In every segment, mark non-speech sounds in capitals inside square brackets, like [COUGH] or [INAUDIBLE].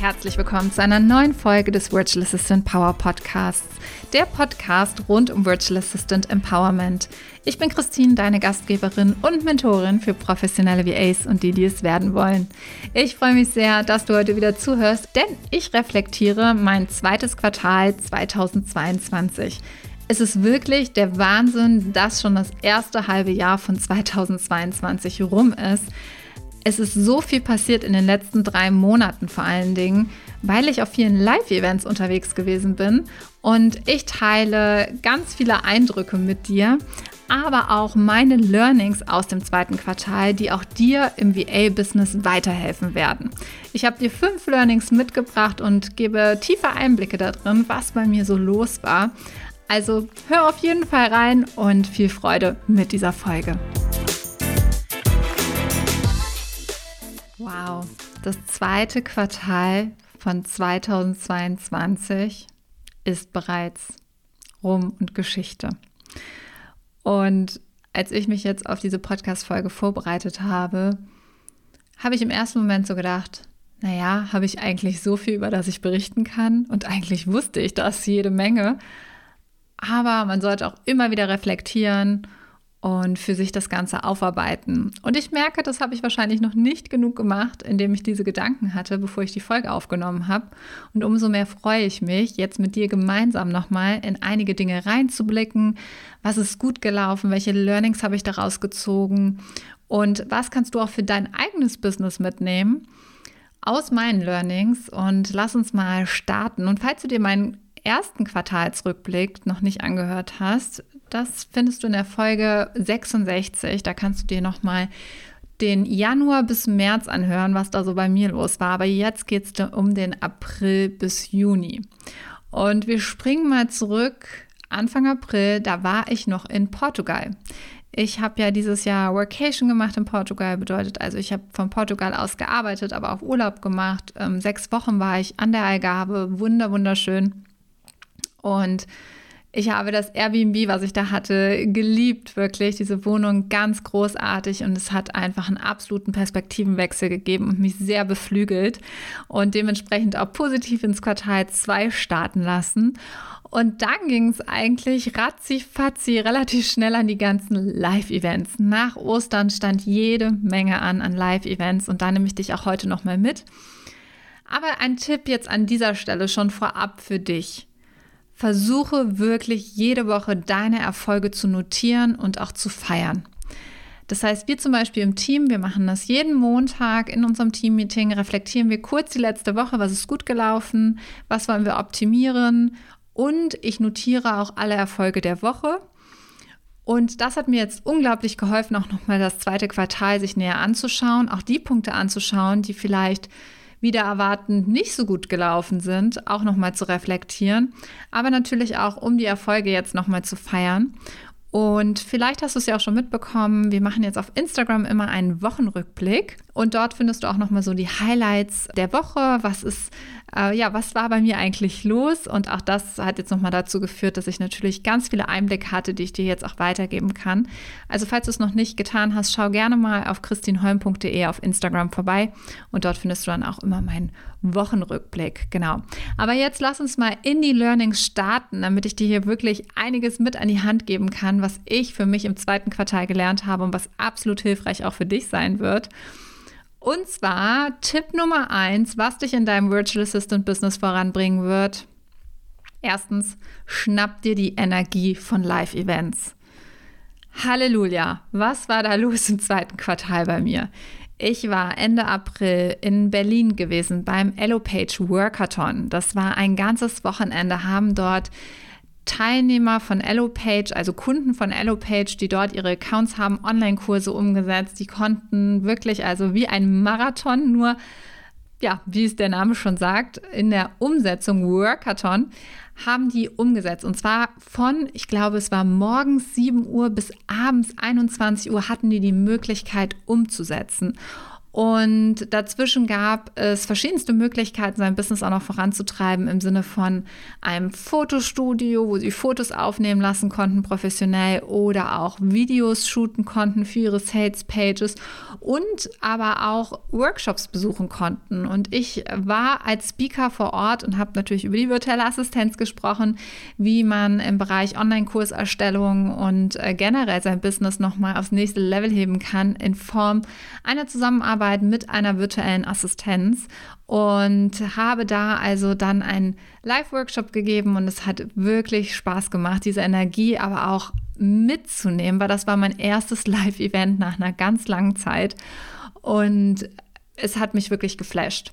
herzlich willkommen zu einer neuen Folge des Virtual Assistant Power Podcasts, der Podcast rund um Virtual Assistant Empowerment. Ich bin Christine, deine Gastgeberin und Mentorin für professionelle VAs und die, die es werden wollen. Ich freue mich sehr, dass du heute wieder zuhörst, denn ich reflektiere mein zweites Quartal 2022. Es ist wirklich der Wahnsinn, dass schon das erste halbe Jahr von 2022 rum ist. Es ist so viel passiert in den letzten drei Monaten vor allen Dingen, weil ich auf vielen Live-Events unterwegs gewesen bin und ich teile ganz viele Eindrücke mit dir, aber auch meine Learnings aus dem zweiten Quartal, die auch dir im VA-Business weiterhelfen werden. Ich habe dir fünf Learnings mitgebracht und gebe tiefe Einblicke darin, was bei mir so los war. Also hör auf jeden Fall rein und viel Freude mit dieser Folge. Wow, das zweite Quartal von 2022 ist bereits rum und Geschichte. Und als ich mich jetzt auf diese Podcast-Folge vorbereitet habe, habe ich im ersten Moment so gedacht, naja, habe ich eigentlich so viel, über das ich berichten kann? Und eigentlich wusste ich das jede Menge. Aber man sollte auch immer wieder reflektieren und für sich das Ganze aufarbeiten. Und ich merke, das habe ich wahrscheinlich noch nicht genug gemacht, indem ich diese Gedanken hatte, bevor ich die Folge aufgenommen habe. Und umso mehr freue ich mich, jetzt mit dir gemeinsam nochmal in einige Dinge reinzublicken. Was ist gut gelaufen? Welche Learnings habe ich daraus gezogen? Und was kannst du auch für dein eigenes Business mitnehmen? Aus meinen Learnings und lass uns mal starten. Und falls du dir meinen ersten Quartalsrückblick noch nicht angehört hast, das findest du in der Folge 66. Da kannst du dir nochmal den Januar bis März anhören, was da so bei mir los war. Aber jetzt geht es um den April bis Juni. Und wir springen mal zurück. Anfang April, da war ich noch in Portugal. Ich habe ja dieses Jahr Workation gemacht in Portugal, bedeutet also, ich habe von Portugal aus gearbeitet, aber auch Urlaub gemacht. Ähm, sechs Wochen war ich an der Algarve, wunder, wunderschön. Und ich habe das Airbnb, was ich da hatte, geliebt, wirklich. Diese Wohnung ganz großartig und es hat einfach einen absoluten Perspektivenwechsel gegeben und mich sehr beflügelt und dementsprechend auch positiv ins Quartal 2 starten lassen. Und dann ging es eigentlich ratzi-fatzi relativ schnell an die ganzen Live-Events. Nach Ostern stand jede Menge an an Live-Events und da nehme ich dich auch heute nochmal mit. Aber ein Tipp jetzt an dieser Stelle schon vorab für dich. Versuche wirklich jede Woche deine Erfolge zu notieren und auch zu feiern. Das heißt, wir zum Beispiel im Team, wir machen das jeden Montag in unserem Teammeeting, reflektieren wir kurz die letzte Woche, was ist gut gelaufen, was wollen wir optimieren und ich notiere auch alle Erfolge der Woche. Und das hat mir jetzt unglaublich geholfen, auch nochmal das zweite Quartal sich näher anzuschauen, auch die Punkte anzuschauen, die vielleicht wieder erwartend nicht so gut gelaufen sind, auch nochmal zu reflektieren, aber natürlich auch, um die Erfolge jetzt nochmal zu feiern. Und vielleicht hast du es ja auch schon mitbekommen, wir machen jetzt auf Instagram immer einen Wochenrückblick und dort findest du auch nochmal so die Highlights der Woche, was ist äh, ja, was war bei mir eigentlich los? Und auch das hat jetzt nochmal dazu geführt, dass ich natürlich ganz viele Einblicke hatte, die ich dir jetzt auch weitergeben kann. Also falls du es noch nicht getan hast, schau gerne mal auf christinholm.de auf Instagram vorbei und dort findest du dann auch immer meinen Wochenrückblick. Genau. Aber jetzt lass uns mal in die Learnings starten, damit ich dir hier wirklich einiges mit an die Hand geben kann, was ich für mich im zweiten Quartal gelernt habe und was absolut hilfreich auch für dich sein wird. Und zwar Tipp Nummer eins, was dich in deinem Virtual Assistant Business voranbringen wird. Erstens, schnapp dir die Energie von Live-Events. Halleluja, was war da [LAUGHS] los im zweiten Quartal bei mir? Ich war Ende April in Berlin gewesen beim EloPage Workathon. Das war ein ganzes Wochenende, haben dort Teilnehmer von EloPage, also Kunden von EloPage, die dort ihre Accounts haben, Online-Kurse umgesetzt. Die konnten wirklich, also wie ein Marathon, nur, ja, wie es der Name schon sagt, in der Umsetzung Workathon haben die umgesetzt. Und zwar von, ich glaube, es war morgens 7 Uhr bis abends 21 Uhr hatten die die Möglichkeit umzusetzen. Und dazwischen gab es verschiedenste Möglichkeiten, sein Business auch noch voranzutreiben, im Sinne von einem Fotostudio, wo sie Fotos aufnehmen lassen konnten, professionell, oder auch Videos shooten konnten für ihre Sales Pages und aber auch Workshops besuchen konnten. Und ich war als Speaker vor Ort und habe natürlich über die virtuelle Assistenz gesprochen, wie man im Bereich Online-Kurserstellung und äh, generell sein Business nochmal aufs nächste Level heben kann in Form einer Zusammenarbeit Zusammenarbeit mit einer virtuellen Assistenz und habe da also dann einen Live-Workshop gegeben und es hat wirklich Spaß gemacht, diese Energie aber auch mitzunehmen, weil das war mein erstes [LAUGHS] Live-Event nach einer ganz langen Zeit und es hat mich wirklich geflasht.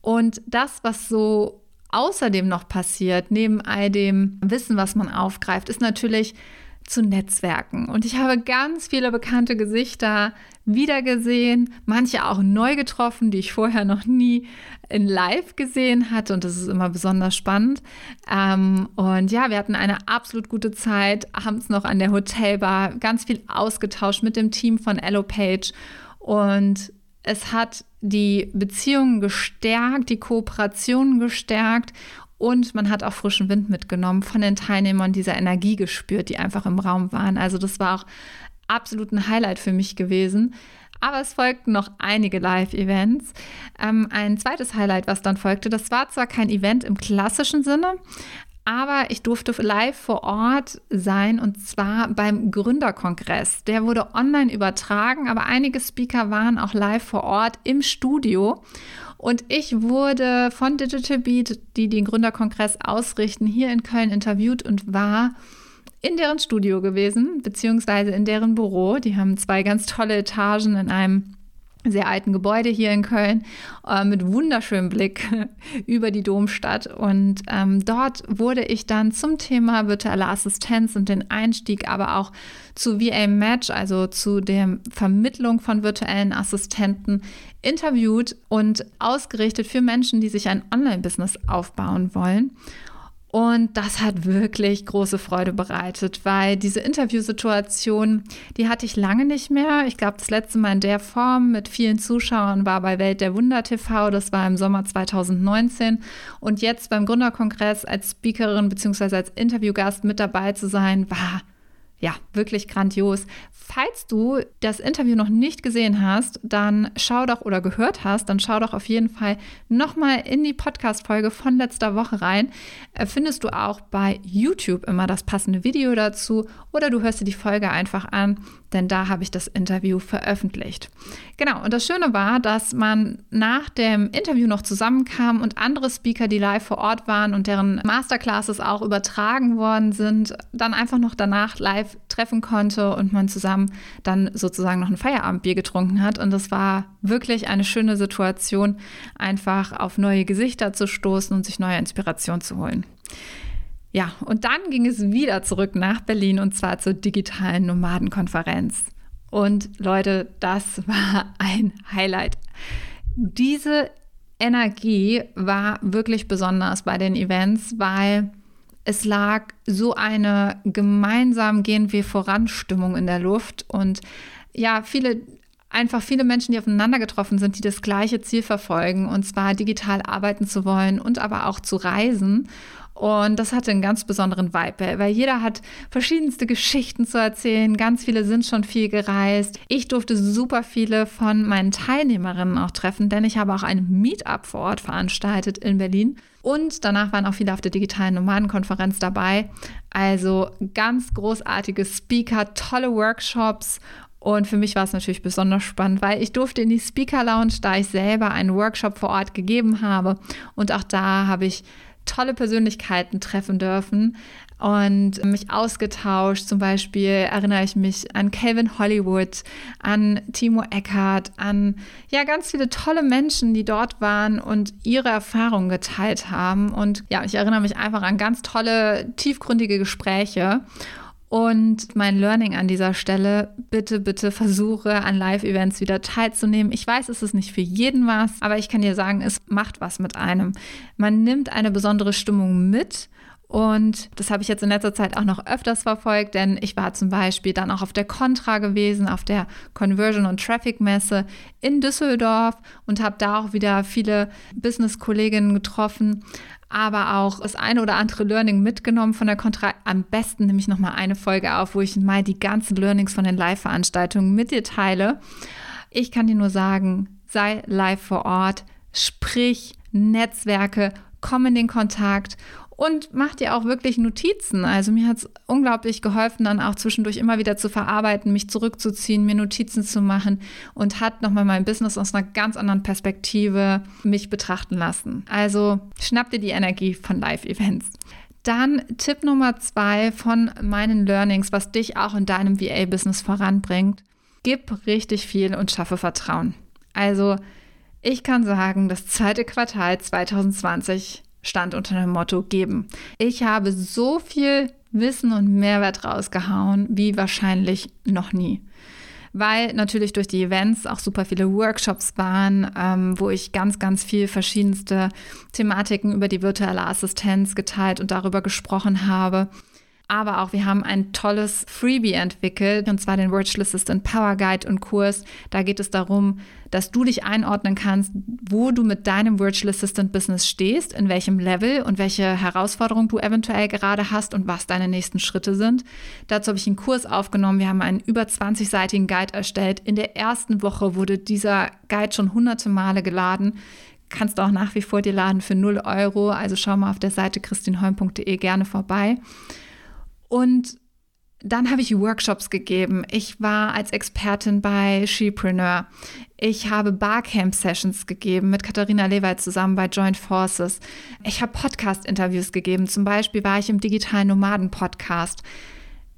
Und das, was so außerdem noch passiert, neben all dem Wissen, was man aufgreift, ist natürlich zu Netzwerken. Und ich habe ganz viele bekannte Gesichter wiedergesehen, manche auch neu getroffen, die ich vorher noch nie in Live gesehen hatte. Und das ist immer besonders spannend. Ähm, und ja, wir hatten eine absolut gute Zeit, abends noch an der Hotelbar, ganz viel ausgetauscht mit dem Team von Page. Und es hat die Beziehungen gestärkt, die Kooperationen gestärkt und man hat auch frischen Wind mitgenommen von den Teilnehmern, dieser Energie gespürt, die einfach im Raum waren. Also das war auch absolut ein Highlight für mich gewesen. Aber es folgten noch einige Live-Events. Ähm, ein zweites Highlight, was dann folgte, das war zwar kein Event im klassischen Sinne, aber ich durfte live vor Ort sein und zwar beim Gründerkongress. Der wurde online übertragen, aber einige Speaker waren auch live vor Ort im Studio. Und ich wurde von Digital Beat, die den Gründerkongress ausrichten, hier in Köln interviewt und war in deren Studio gewesen, beziehungsweise in deren Büro. Die haben zwei ganz tolle Etagen in einem sehr alten Gebäude hier in Köln äh, mit wunderschönem Blick [LAUGHS] über die Domstadt. Und ähm, dort wurde ich dann zum Thema virtuelle Assistenz und den Einstieg, aber auch zu VA Match, also zu der Vermittlung von virtuellen Assistenten, interviewt und ausgerichtet für Menschen, die sich ein Online-Business aufbauen wollen. Und das hat wirklich große Freude bereitet, weil diese Interviewsituation, die hatte ich lange nicht mehr. Ich glaube, das letzte Mal in der Form mit vielen Zuschauern war bei Welt der Wunder TV. Das war im Sommer 2019. Und jetzt beim Gründerkongress als Speakerin bzw. als Interviewgast mit dabei zu sein, war ja, wirklich grandios. Falls du das Interview noch nicht gesehen hast, dann schau doch oder gehört hast, dann schau doch auf jeden Fall nochmal in die Podcast-Folge von letzter Woche rein. Äh, findest du auch bei YouTube immer das passende Video dazu oder du hörst dir die Folge einfach an, denn da habe ich das Interview veröffentlicht. Genau, und das Schöne war, dass man nach dem Interview noch zusammenkam und andere Speaker, die live vor Ort waren und deren Masterclasses auch übertragen worden sind, dann einfach noch danach live treffen konnte und man zusammen dann sozusagen noch ein Feierabendbier getrunken hat. Und das war wirklich eine schöne Situation, einfach auf neue Gesichter zu stoßen und sich neue Inspiration zu holen. Ja, und dann ging es wieder zurück nach Berlin und zwar zur digitalen Nomadenkonferenz. Und Leute, das [LAUGHS] war ein Highlight. Diese Energie war wirklich besonders bei den Events, weil es lag so eine gemeinsam gehen wir voran Stimmung in der Luft und ja, viele einfach viele Menschen, die aufeinander getroffen sind, die das gleiche Ziel verfolgen, und zwar digital arbeiten zu wollen und aber auch zu reisen. Und das hatte einen ganz besonderen Vibe, weil jeder hat verschiedenste Geschichten zu erzählen. Ganz viele sind schon viel gereist. Ich durfte super viele von meinen Teilnehmerinnen auch treffen, denn ich habe auch ein Meetup vor Ort veranstaltet in Berlin. Und danach waren auch viele auf der digitalen Nomadenkonferenz dabei. Also ganz großartige Speaker, tolle Workshops und für mich war es natürlich besonders spannend, weil ich durfte in die Speaker Lounge, da ich selber einen Workshop vor Ort gegeben habe. Und auch da habe ich tolle Persönlichkeiten treffen dürfen und mich ausgetauscht. Zum Beispiel erinnere ich mich an Calvin Hollywood, an Timo Eckhardt, an ja ganz viele tolle Menschen, die dort waren und ihre Erfahrungen geteilt haben. Und ja, ich erinnere mich einfach an ganz tolle, tiefgründige Gespräche. Und mein Learning an dieser Stelle, bitte, bitte versuche an Live-Events wieder teilzunehmen. Ich weiß, es ist nicht für jeden was, aber ich kann dir sagen, es macht was mit einem. Man nimmt eine besondere Stimmung mit Und das habe ich jetzt in letzter Zeit auch noch öfters verfolgt, denn ich war zum Beispiel dann auch auf der Contra gewesen, auf der Conversion- und Traffic-Messe in Düsseldorf und habe da auch wieder viele Business-Kolleginnen getroffen, aber auch das eine oder andere Learning mitgenommen von der Contra. Am besten nehme ich nochmal eine Folge auf, wo ich mal die ganzen Learnings von den Live-Veranstaltungen mit dir teile. Ich kann dir nur sagen, sei live vor Ort, sprich, Netzwerke, komm in den Kontakt und mach dir auch wirklich Notizen. Also mir hat es unglaublich geholfen, dann auch zwischendurch immer wieder zu verarbeiten, mich zurückzuziehen, mir Notizen zu machen und hat nochmal mein Business aus einer ganz anderen Perspektive mich betrachten lassen. Also schnapp dir die Energie von Live-Events. Dann Tipp Nummer zwei von meinen Learnings, was dich auch in deinem VA-Business voranbringt. Gib richtig viel und schaffe Vertrauen. Also ich kann sagen, das zweite Quartal 2020 stand unter dem Motto geben. Ich habe so viel Wissen und Mehrwert rausgehauen wie wahrscheinlich noch nie. Weil natürlich durch die Events auch super viele Workshops waren, ähm, wo ich ganz, ganz viel verschiedenste Thematiken über die virtuelle Assistenz geteilt und darüber gesprochen habe. Aber auch wir haben ein tolles Freebie entwickelt, und zwar den Virtual Assistant Power Guide und Kurs. Da geht es darum, dass du dich einordnen kannst, wo du mit deinem Virtual Assistant Business stehst, in welchem Level und welche Herausforderungen du eventuell gerade hast und was deine nächsten Schritte sind. Dazu habe ich einen Kurs aufgenommen. Wir haben einen über 20-seitigen Guide erstellt. In der ersten Woche wurde dieser Guide schon hunderte Male geladen kannst du auch nach wie vor dir laden für 0 Euro. Also schau mal auf der Seite christinholm.de gerne vorbei. Und dann habe ich Workshops gegeben. Ich war als Expertin bei Shepreneur. Ich habe Barcamp-Sessions gegeben mit Katharina Lewald zusammen bei Joint Forces. Ich habe Podcast-Interviews gegeben. Zum Beispiel war ich im Digitalen Nomaden-Podcast.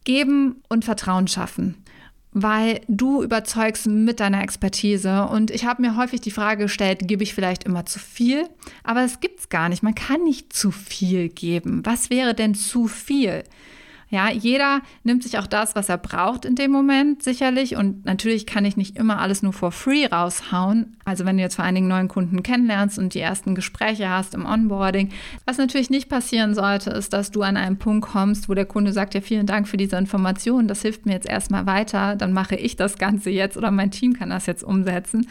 Geben und Vertrauen schaffen weil du überzeugst mit deiner Expertise. Und ich habe mir häufig die Frage gestellt, gebe ich vielleicht immer zu viel? Aber es gibt es gar nicht. Man kann nicht zu viel geben. Was wäre denn zu viel? Ja, jeder nimmt sich auch das, was er braucht in dem Moment sicherlich. Und natürlich kann ich nicht immer alles nur for free raushauen. Also wenn du jetzt vor Dingen neuen Kunden kennenlernst und die ersten Gespräche hast im Onboarding. Was natürlich nicht passieren sollte, ist, dass du an einen Punkt kommst, wo der Kunde sagt, ja, vielen Dank für diese Information. Das hilft mir jetzt erstmal weiter. Dann mache ich das Ganze jetzt oder mein Team kann das jetzt umsetzen.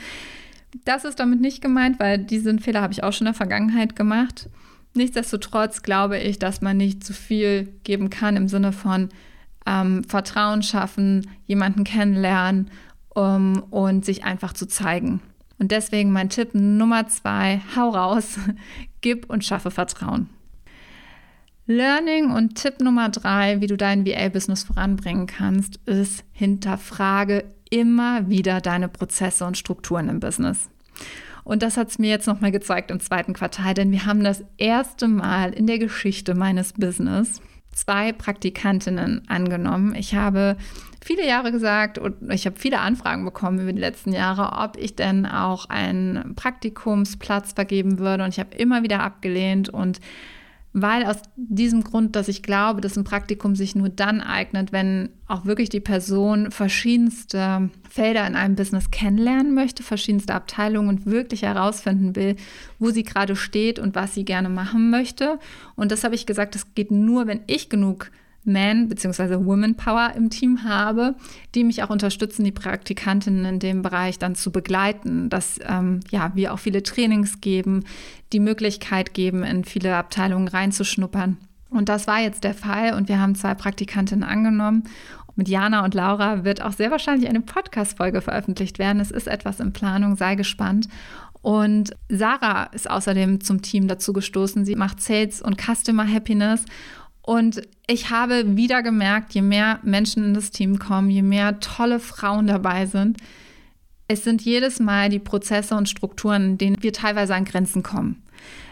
Das ist damit nicht gemeint, weil diesen Fehler habe ich auch schon in der Vergangenheit gemacht. Nichtsdestotrotz glaube ich, dass man nicht zu viel geben kann im Sinne von ähm, Vertrauen schaffen, jemanden kennenlernen um, und sich einfach zu zeigen. Und deswegen mein Tipp Nummer zwei, hau raus, [LAUGHS] gib und schaffe Vertrauen. Learning und Tipp Nummer drei, wie du dein VA-Business voranbringen kannst, ist hinterfrage immer wieder deine Prozesse und Strukturen im Business. Und das hat es mir jetzt nochmal gezeigt im zweiten Quartal, denn wir haben das erste Mal in der Geschichte meines Business zwei Praktikantinnen angenommen. Ich habe viele Jahre gesagt und ich habe viele Anfragen bekommen über die letzten Jahre, ob ich denn auch einen Praktikumsplatz vergeben würde. Und ich habe immer wieder abgelehnt und weil aus diesem Grund, dass ich glaube, dass ein Praktikum sich nur dann eignet, wenn auch wirklich die Person verschiedenste Felder in einem Business kennenlernen möchte, verschiedenste Abteilungen und wirklich herausfinden will, wo sie gerade steht und was sie gerne machen möchte. Und das habe ich gesagt, das geht nur, wenn ich genug man- bzw. Women Power im Team habe, die mich auch unterstützen, die Praktikantinnen in dem Bereich dann zu begleiten, dass ähm, ja, wir auch viele Trainings geben, die Möglichkeit geben, in viele Abteilungen reinzuschnuppern. Und das war jetzt der Fall und wir haben zwei Praktikantinnen angenommen. Mit Jana und Laura wird auch sehr wahrscheinlich eine Podcast-Folge veröffentlicht werden. Es ist etwas in Planung, sei gespannt. Und Sarah ist außerdem zum Team dazu gestoßen. Sie macht Sales und Customer Happiness und ich habe wieder gemerkt, je mehr Menschen in das Team kommen, je mehr tolle Frauen dabei sind, es sind jedes Mal die Prozesse und Strukturen, denen wir teilweise an Grenzen kommen,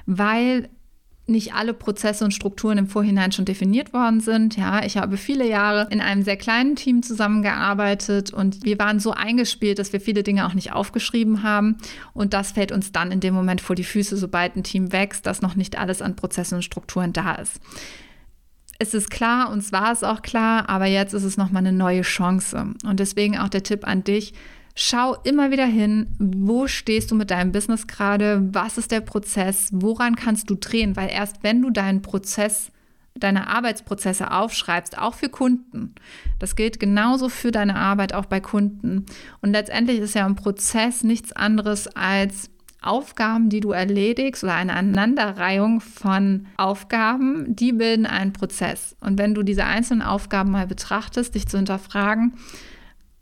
weil nicht alle Prozesse und Strukturen im Vorhinein schon definiert worden sind. Ja, ich habe viele Jahre in einem sehr kleinen Team zusammengearbeitet und wir waren so eingespielt, dass wir viele Dinge auch nicht aufgeschrieben haben. Und das fällt uns dann in dem Moment vor die Füße, sobald ein Team wächst, dass noch nicht alles an Prozessen und Strukturen da ist es ist klar, uns war es auch klar, aber jetzt ist es nochmal eine neue Chance. Und deswegen auch der Tipp an dich, schau immer wieder hin, wo stehst du mit deinem Business gerade, was ist der Prozess, woran kannst du drehen, weil erst wenn du deinen Prozess deine Arbeitsprozesse aufschreibst, auch für Kunden. Das gilt genauso für deine Arbeit auch bei Kunden. Und letztendlich ist ja ein Prozess nichts anderes als Aufgaben, die du erledigst oder eine Aneinanderreihung von Aufgaben, die bilden einen Prozess. Und wenn du diese einzelnen Aufgaben mal betrachtest, dich zu hinterfragen,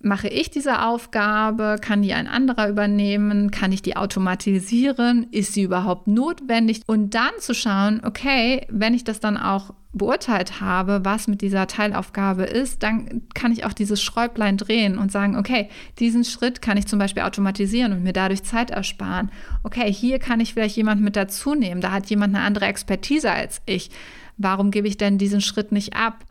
mache ich diese Aufgabe? Kann die ein anderer übernehmen? Kann ich die automatisieren? Ist sie überhaupt notwendig? Und dann zu schauen, okay, wenn ich das dann auch beurteilt habe, was mit dieser Teilaufgabe ist, dann kann ich auch dieses Schräublein drehen und sagen, okay, diesen Schritt kann ich zum Beispiel automatisieren und mir dadurch Zeit ersparen. Okay, hier kann ich vielleicht jemanden mit dazu nehmen. Da hat jemand eine andere Expertise als ich. Warum gebe ich denn diesen Schritt nicht ab?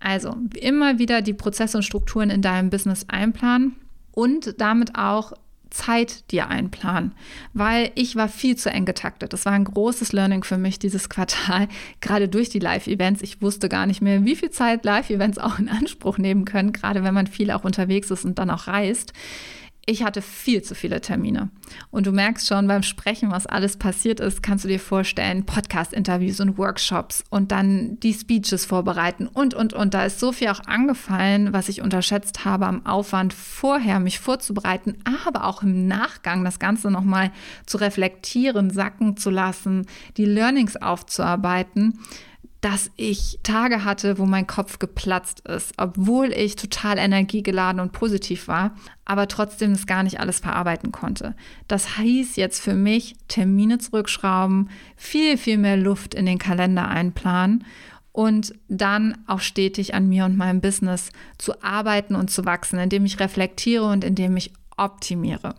Also immer wieder die Prozesse und Strukturen in deinem Business einplanen und damit auch Zeit dir einplanen, weil ich war viel zu eng getaktet. Das war ein großes Learning für mich dieses Quartal, [LAUGHS] gerade durch die Live-Events. Ich wusste gar nicht mehr, wie viel Zeit Live-Events auch in Anspruch nehmen können, gerade wenn man viel auch unterwegs ist und dann auch reist ich hatte viel zu viele Termine. Und du merkst schon beim Sprechen, was alles passiert ist, kannst du dir vorstellen, Podcast-Interviews und Workshops und dann die Speeches vorbereiten und, und, und. Da ist so viel auch angefallen, was ich unterschätzt habe am Aufwand vorher, mich vorzubereiten, aber auch im Nachgang das Ganze nochmal zu reflektieren, sacken zu lassen, die Learnings aufzuarbeiten dass ich Tage hatte, wo mein Kopf geplatzt ist, obwohl ich total energiegeladen und positiv war, aber trotzdem es gar nicht alles verarbeiten konnte. Das hieß jetzt für mich Termine zurückschrauben, viel, viel mehr Luft in den Kalender einplanen und dann auch stetig an mir und meinem Business zu arbeiten und zu wachsen, indem ich reflektiere und indem ich optimiere.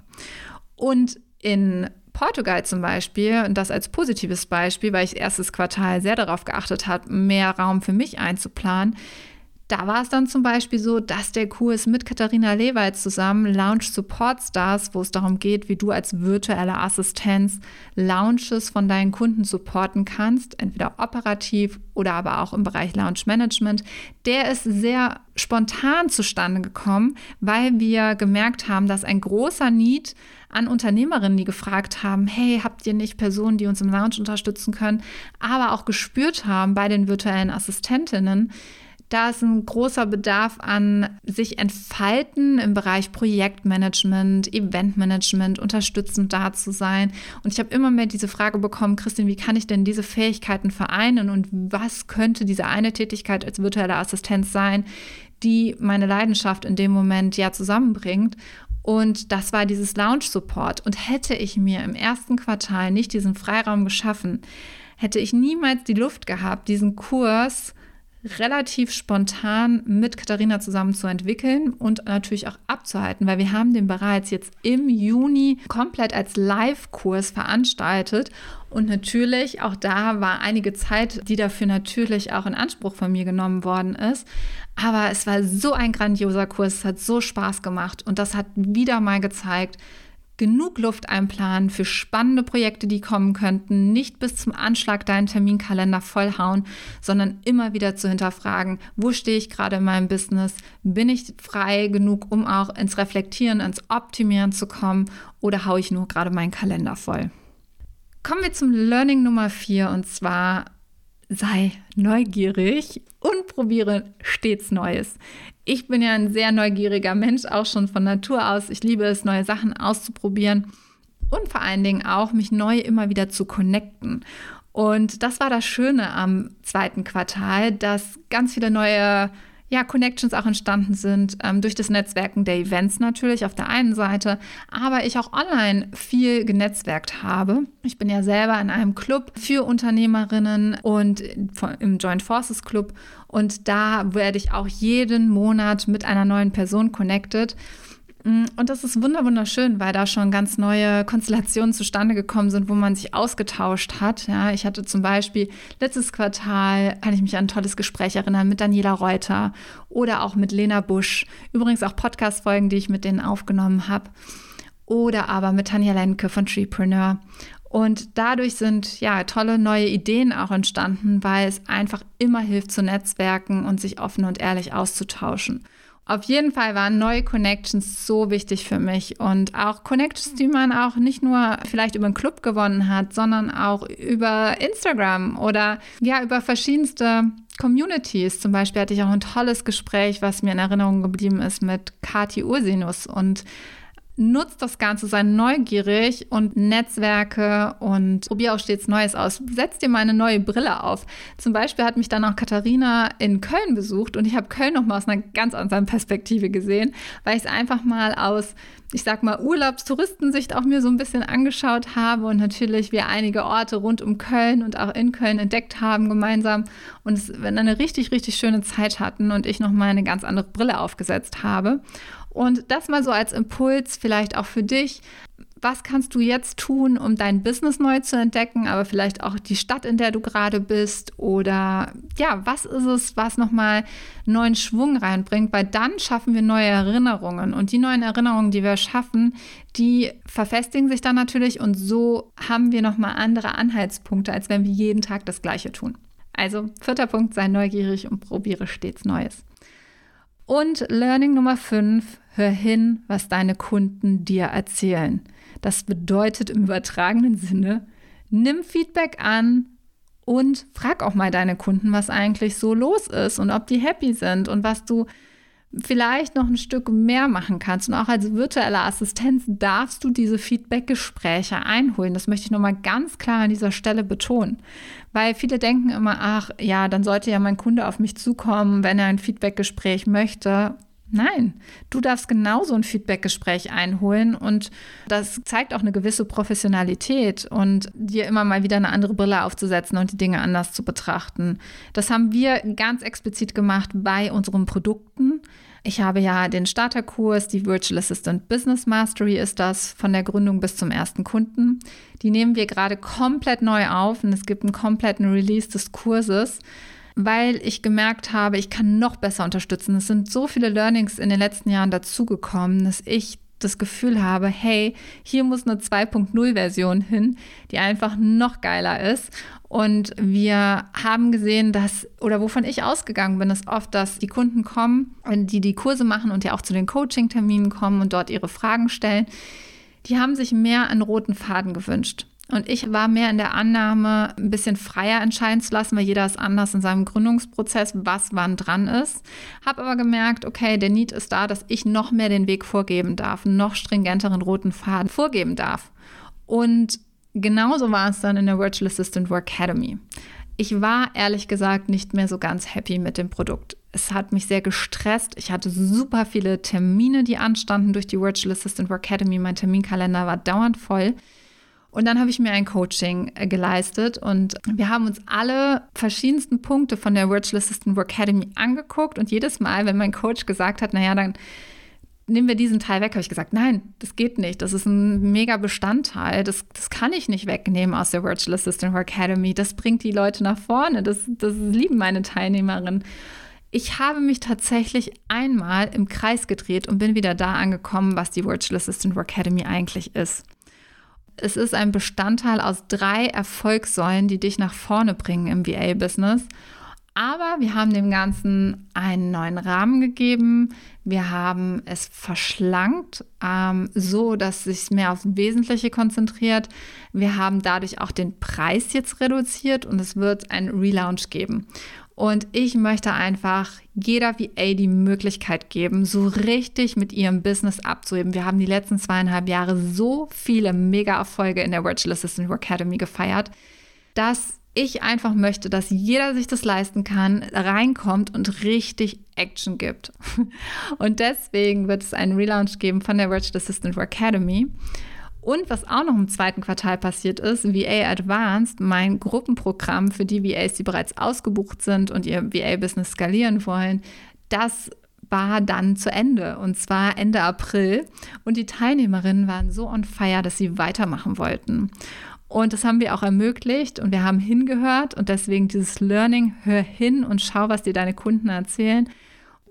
Und in Portugal zum Beispiel, und das als positives Beispiel, weil ich erstes Quartal sehr darauf geachtet habe, mehr Raum für mich einzuplanen, da war es dann zum Beispiel so, dass der Kurs mit Katharina Lewald zusammen Launch Support Stars, wo es darum geht, wie du als virtuelle Assistenz Launches von deinen Kunden supporten kannst, entweder operativ oder aber auch im Bereich Launch Management, der ist sehr spontan zustande gekommen, weil wir gemerkt haben, dass ein großer Need an Unternehmerinnen, die gefragt haben, hey, habt ihr nicht Personen, die uns im Launch unterstützen können, aber auch gespürt haben bei den virtuellen Assistentinnen, da ist ein großer Bedarf an sich entfalten im Bereich Projektmanagement, Eventmanagement, unterstützend da zu sein. Und ich habe immer mehr diese Frage bekommen, Christine, wie kann ich denn diese Fähigkeiten vereinen und was könnte diese eine Tätigkeit als virtuelle Assistenz sein, die meine Leidenschaft in dem Moment ja zusammenbringt? Und das war dieses Lounge Support. Und hätte ich mir im ersten Quartal nicht diesen Freiraum geschaffen, hätte ich niemals die Luft gehabt, diesen Kurs relativ spontan mit Katharina zusammen zu entwickeln und natürlich auch abzuhalten, weil wir haben den bereits jetzt im Juni komplett als Live-Kurs veranstaltet und natürlich auch da war einige Zeit, die dafür natürlich auch in Anspruch von mir genommen worden ist. Aber es war so ein grandioser Kurs, es hat so Spaß gemacht und das hat wieder mal gezeigt, genug Luft einplanen für spannende Projekte, die kommen könnten, nicht bis zum Anschlag deinen Terminkalender vollhauen, sondern immer wieder zu hinterfragen, wo stehe ich gerade in meinem Business? Bin ich frei genug, um auch ins Reflektieren, ins Optimieren zu kommen oder haue ich nur gerade meinen Kalender voll? Kommen wir zum Learning Nummer 4 und zwar sei neugierig und probiere stets Neues. Ich bin ja ein sehr neugieriger Mensch, auch schon von Natur aus. Ich liebe es, neue Sachen auszuprobieren und vor allen Dingen auch, mich neu immer wieder zu connecten. Und das war das Schöne am zweiten Quartal, dass ganz viele neue ja, Connections auch entstanden sind ähm, durch das Netzwerken der Events natürlich auf der einen Seite, aber ich auch online viel genetzwerkt habe. Ich bin ja selber in einem Club für Unternehmerinnen und im Joint Forces Club und da werde ich auch jeden Monat mit einer neuen Person connected. Mm, und das ist wunderschön, weil da schon ganz neue Konstellationen zustande gekommen sind, wo man sich ausgetauscht hat. Ja, ich hatte zum Beispiel letztes Quartal, kann ich mich an ein tolles Gespräch erinnern, mit Daniela Reuter oder auch mit Lena Busch. Übrigens auch Podcast-Folgen, die ich mit denen aufgenommen habe. Oder aber mit Tanja Lenke von Treepreneur. Und dadurch sind ja tolle neue Ideen auch entstanden, weil es einfach immer hilft zu netzwerken und sich offen und ehrlich auszutauschen. Auf jeden Fall waren neue Connections so wichtig für mich und auch Connections, die man auch nicht nur vielleicht über einen Club gewonnen hat, sondern auch über Instagram oder ja, über verschiedenste Communities. Zum Beispiel hatte ich auch ein tolles Gespräch, was mir in Erinnerung geblieben ist mit Kati Ursinus und nutzt das Ganze, sei neugierig und Netzwerke und probier auch stets Neues aus. Setz dir mal eine neue Brille auf. Zum Beispiel hat mich dann auch Katharina in Köln besucht und ich habe Köln noch mal aus einer ganz anderen Perspektive gesehen, weil ich es einfach mal aus, ich sag mal, Urlaubstouristensicht auch mir so ein bisschen angeschaut habe und natürlich wir einige Orte rund um Köln und auch in Köln entdeckt haben gemeinsam und es eine richtig, richtig schöne Zeit hatten und ich noch mal eine ganz andere Brille aufgesetzt habe. Und das mal so als Impuls vielleicht auch für dich. Was kannst du jetzt tun, um dein Business neu zu entdecken, aber vielleicht auch die Stadt, in der du gerade bist? Oder ja, was ist es, was nochmal neuen Schwung reinbringt? Weil dann schaffen wir neue Erinnerungen. Und die neuen Erinnerungen, die wir schaffen, die verfestigen sich dann natürlich. Und so haben wir nochmal andere Anhaltspunkte, als wenn wir jeden Tag das Gleiche tun. Also, vierter Punkt, sei neugierig und probiere stets Neues. Und Learning Nummer 5, hör hin, was deine Kunden dir erzählen. Das bedeutet im übertragenen Sinne, nimm Feedback an und frag auch mal deine Kunden, was eigentlich so los ist und ob die happy sind und was du vielleicht noch ein Stück mehr machen kannst. Und auch als virtuelle Assistenz darfst du diese Feedback-Gespräche einholen. Das möchte ich nochmal ganz klar an dieser Stelle betonen. Weil viele denken immer, ach ja, dann sollte ja mein Kunde auf mich zukommen, wenn er ein Feedback-Gespräch möchte. Nein, du darfst genauso ein Feedback-Gespräch einholen und das zeigt auch eine gewisse Professionalität und dir immer mal wieder eine andere Brille aufzusetzen und die Dinge anders zu betrachten. Das haben wir ganz explizit gemacht bei unseren Produkten. Ich habe ja den Starterkurs, die Virtual Assistant Business Mastery ist das, von der Gründung bis zum ersten Kunden. Die nehmen wir gerade komplett neu auf und es gibt einen kompletten Release des Kurses weil ich gemerkt habe, ich kann noch besser unterstützen. Es sind so viele Learnings in den letzten Jahren dazugekommen, dass ich das Gefühl habe, hey, hier muss eine 2.0-Version hin, die einfach noch geiler ist. Und wir haben gesehen, dass, oder wovon ich ausgegangen bin, ist oft, dass die Kunden kommen, die die Kurse machen und ja auch zu den Coaching-Terminen kommen und dort ihre Fragen stellen, die haben sich mehr einen roten Faden gewünscht. Und ich war mehr in der Annahme, ein bisschen freier entscheiden zu lassen, weil jeder ist anders in seinem Gründungsprozess, was wann dran ist. Habe aber gemerkt, okay, der Need ist da, dass ich noch mehr den Weg vorgeben darf, noch stringenteren roten Faden vorgeben darf. Und genauso war es dann in der Virtual Assistant Work Academy. Ich war ehrlich gesagt nicht mehr so ganz happy mit dem Produkt. Es hat mich sehr gestresst. Ich hatte super viele Termine, die anstanden durch die Virtual Assistant Work Academy. Mein Terminkalender war dauernd voll. Und dann habe ich mir ein Coaching äh, geleistet und wir haben uns alle verschiedensten Punkte von der Virtual Assistant Work Academy angeguckt und jedes Mal, wenn mein Coach gesagt hat, naja, dann nehmen wir diesen Teil weg, habe ich gesagt, nein, das geht nicht. Das ist ein mega Bestandteil. Das, das kann ich nicht wegnehmen aus der Virtual Assistant Work Academy. Das bringt die Leute nach vorne. Das, das lieben meine Teilnehmerinnen. Ich habe mich tatsächlich einmal im Kreis gedreht und bin wieder da angekommen, was die Virtual Assistant Work Academy eigentlich ist. Es ist ein Bestandteil aus drei Erfolgssäulen, die dich nach vorne bringen im VA-Business. Aber wir haben dem Ganzen einen neuen Rahmen gegeben. Wir haben es verschlankt, ähm, so dass es sich mehr aufs Wesentliche konzentriert. Wir haben dadurch auch den Preis jetzt reduziert und es wird ein Relaunch geben. Und ich möchte einfach jeder VA die Möglichkeit geben, so richtig mit ihrem Business abzuheben. Wir haben die letzten zweieinhalb Jahre so viele Mega-Erfolge in der Virtual Assistant Academy gefeiert, dass ich einfach möchte, dass jeder sich das leisten kann, reinkommt und richtig Action gibt. [LAUGHS] Und deswegen wird es einen Relaunch geben von der Virtual Assistant Academy. Und was auch noch im zweiten Quartal passiert ist, VA Advanced, mein Gruppenprogramm für die VAs, die bereits ausgebucht sind und ihr VA-Business skalieren wollen, das war dann zu Ende und zwar Ende April. Und die Teilnehmerinnen waren so on fire, dass sie weitermachen wollten. Und das haben wir auch ermöglicht und wir haben hingehört und deswegen dieses Learning, hör hin und schau, was dir deine Kunden erzählen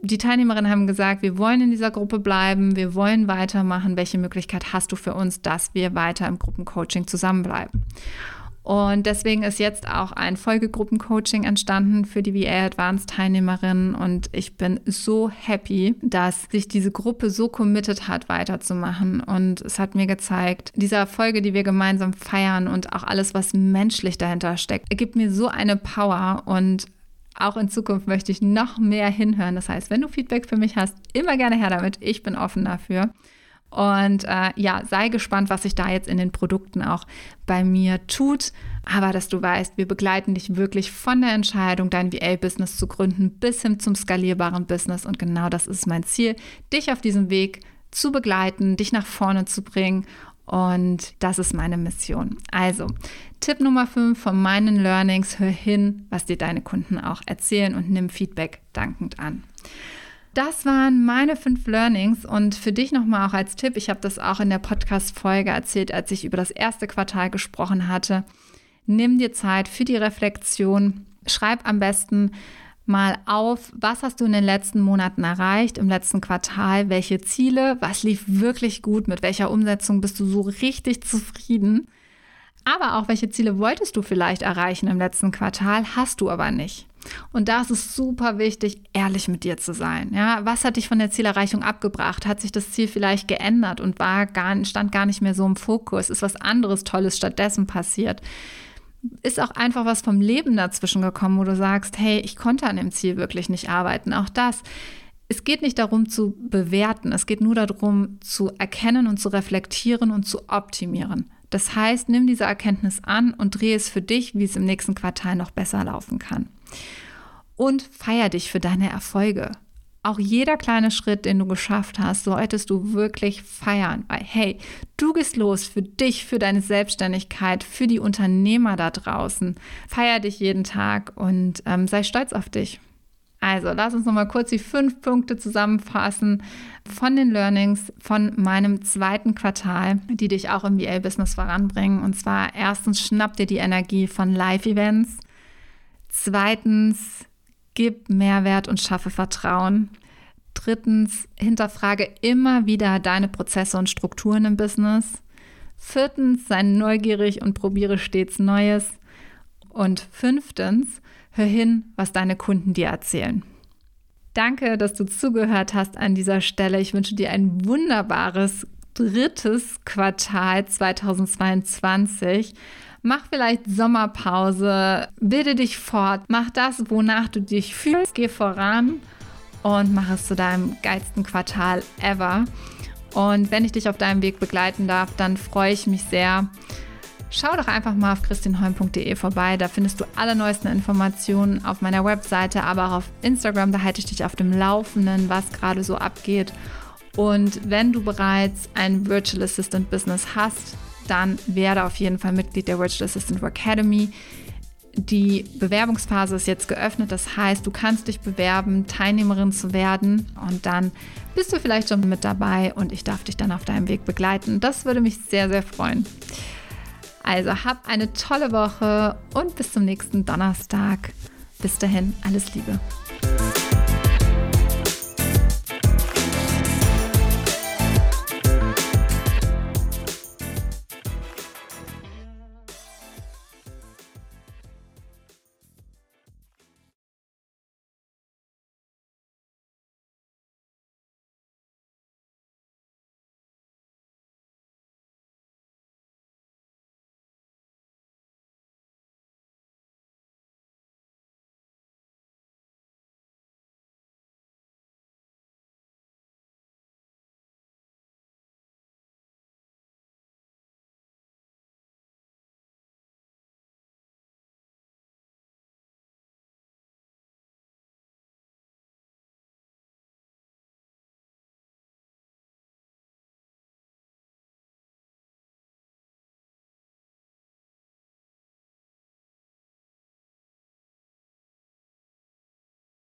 die Teilnehmerinnen haben gesagt, wir wollen in dieser Gruppe bleiben, wir wollen weitermachen. Welche Möglichkeit hast du für uns, dass wir weiter im Gruppencoaching zusammenbleiben? Und deswegen ist jetzt auch ein Folgegruppencoaching entstanden für die VA Advanced Teilnehmerinnen. Und ich bin so happy, dass sich diese Gruppe so committed hat, weiterzumachen. Und es hat mir gezeigt, diese Erfolge, die wir gemeinsam feiern und auch alles, was menschlich dahinter steckt, gibt mir so eine Power. Und auch in Zukunft möchte ich noch mehr hinhören. Das heißt, wenn du Feedback für mich hast, immer gerne her damit. Ich bin offen dafür. Und äh, ja, sei gespannt, was sich da jetzt in den Produkten auch bei mir tut. Aber dass du weißt, wir begleiten dich wirklich von der Entscheidung, dein VA-Business zu gründen, bis hin zum skalierbaren Business. Und genau das ist mein Ziel, dich auf diesem Weg zu begleiten, dich nach vorne zu bringen. Und das ist meine Mission. Also, Tipp Nummer 5 von meinen Learnings, hör hin, was dir deine Kunden auch erzählen und nimm Feedback dankend an. Das waren meine fünf Learnings und für dich nochmal auch als Tipp, ich habe das auch in der Podcast-Folge erzählt, als ich über das erste Quartal gesprochen hatte. Nimm dir Zeit für die Reflexion. Schreib am besten mal auf, was hast du in den letzten Monaten erreicht, im letzten Quartal, welche Ziele, was lief wirklich gut, mit welcher Umsetzung bist du so richtig zufrieden. Aber auch welche Ziele wolltest du vielleicht erreichen im letzten Quartal, hast du aber nicht. Und da ist es super wichtig, ehrlich mit dir zu sein. Ja, was hat dich von der Zielerreichung abgebracht? Hat sich das Ziel vielleicht geändert und war gar, stand gar nicht mehr so im Fokus? Ist was anderes Tolles stattdessen passiert? Ist auch einfach was vom Leben dazwischen gekommen, wo du sagst, hey, ich konnte an dem Ziel wirklich nicht arbeiten. Auch das. Es geht nicht darum zu bewerten, es geht nur darum zu erkennen und zu reflektieren und zu optimieren. Das heißt, nimm diese Erkenntnis an und drehe es für dich, wie es im nächsten Quartal noch besser laufen kann. Und feier dich für deine Erfolge. Auch jeder kleine Schritt, den du geschafft hast, solltest du wirklich feiern. Weil, hey, du gehst los für dich, für deine Selbstständigkeit, für die Unternehmer da draußen. Feier dich jeden Tag und ähm, sei stolz auf dich. Also, lass uns nochmal kurz die fünf Punkte zusammenfassen von den Learnings von meinem zweiten Quartal, die dich auch im VA-Business voranbringen. Und zwar erstens, schnapp dir die Energie von Live-Events. Zweitens, gib Mehrwert und schaffe Vertrauen. Drittens, hinterfrage immer wieder deine Prozesse und Strukturen im Business. Viertens, sei neugierig und probiere stets Neues. Und fünftens, Hör hin, was deine Kunden dir erzählen. Danke, dass du zugehört hast an dieser Stelle. Ich wünsche dir ein wunderbares drittes Quartal 2022. Mach vielleicht Sommerpause, bilde dich fort, mach das, wonach du dich fühlst, geh voran und mach es zu deinem geilsten Quartal ever. Und wenn ich dich auf deinem Weg begleiten darf, dann freue ich mich sehr, Schau doch einfach mal auf christinholm.de vorbei. Da findest du alle neuesten Informationen auf meiner Webseite, aber auch auf Instagram. Da halte ich dich auf dem Laufenden, was gerade so abgeht. Und wenn du bereits ein Virtual Assistant Business hast, dann werde auf jeden Fall Mitglied der Virtual Assistant Academy. Die Bewerbungsphase ist jetzt geöffnet, das heißt, du kannst dich bewerben, Teilnehmerin zu werden und dann bist du vielleicht schon mit dabei und ich darf dich dann auf deinem Weg begleiten. Das würde mich sehr, sehr freuen. Also hab eine tolle Woche und bis zum nächsten Donnerstag. Bis dahin, alles Liebe.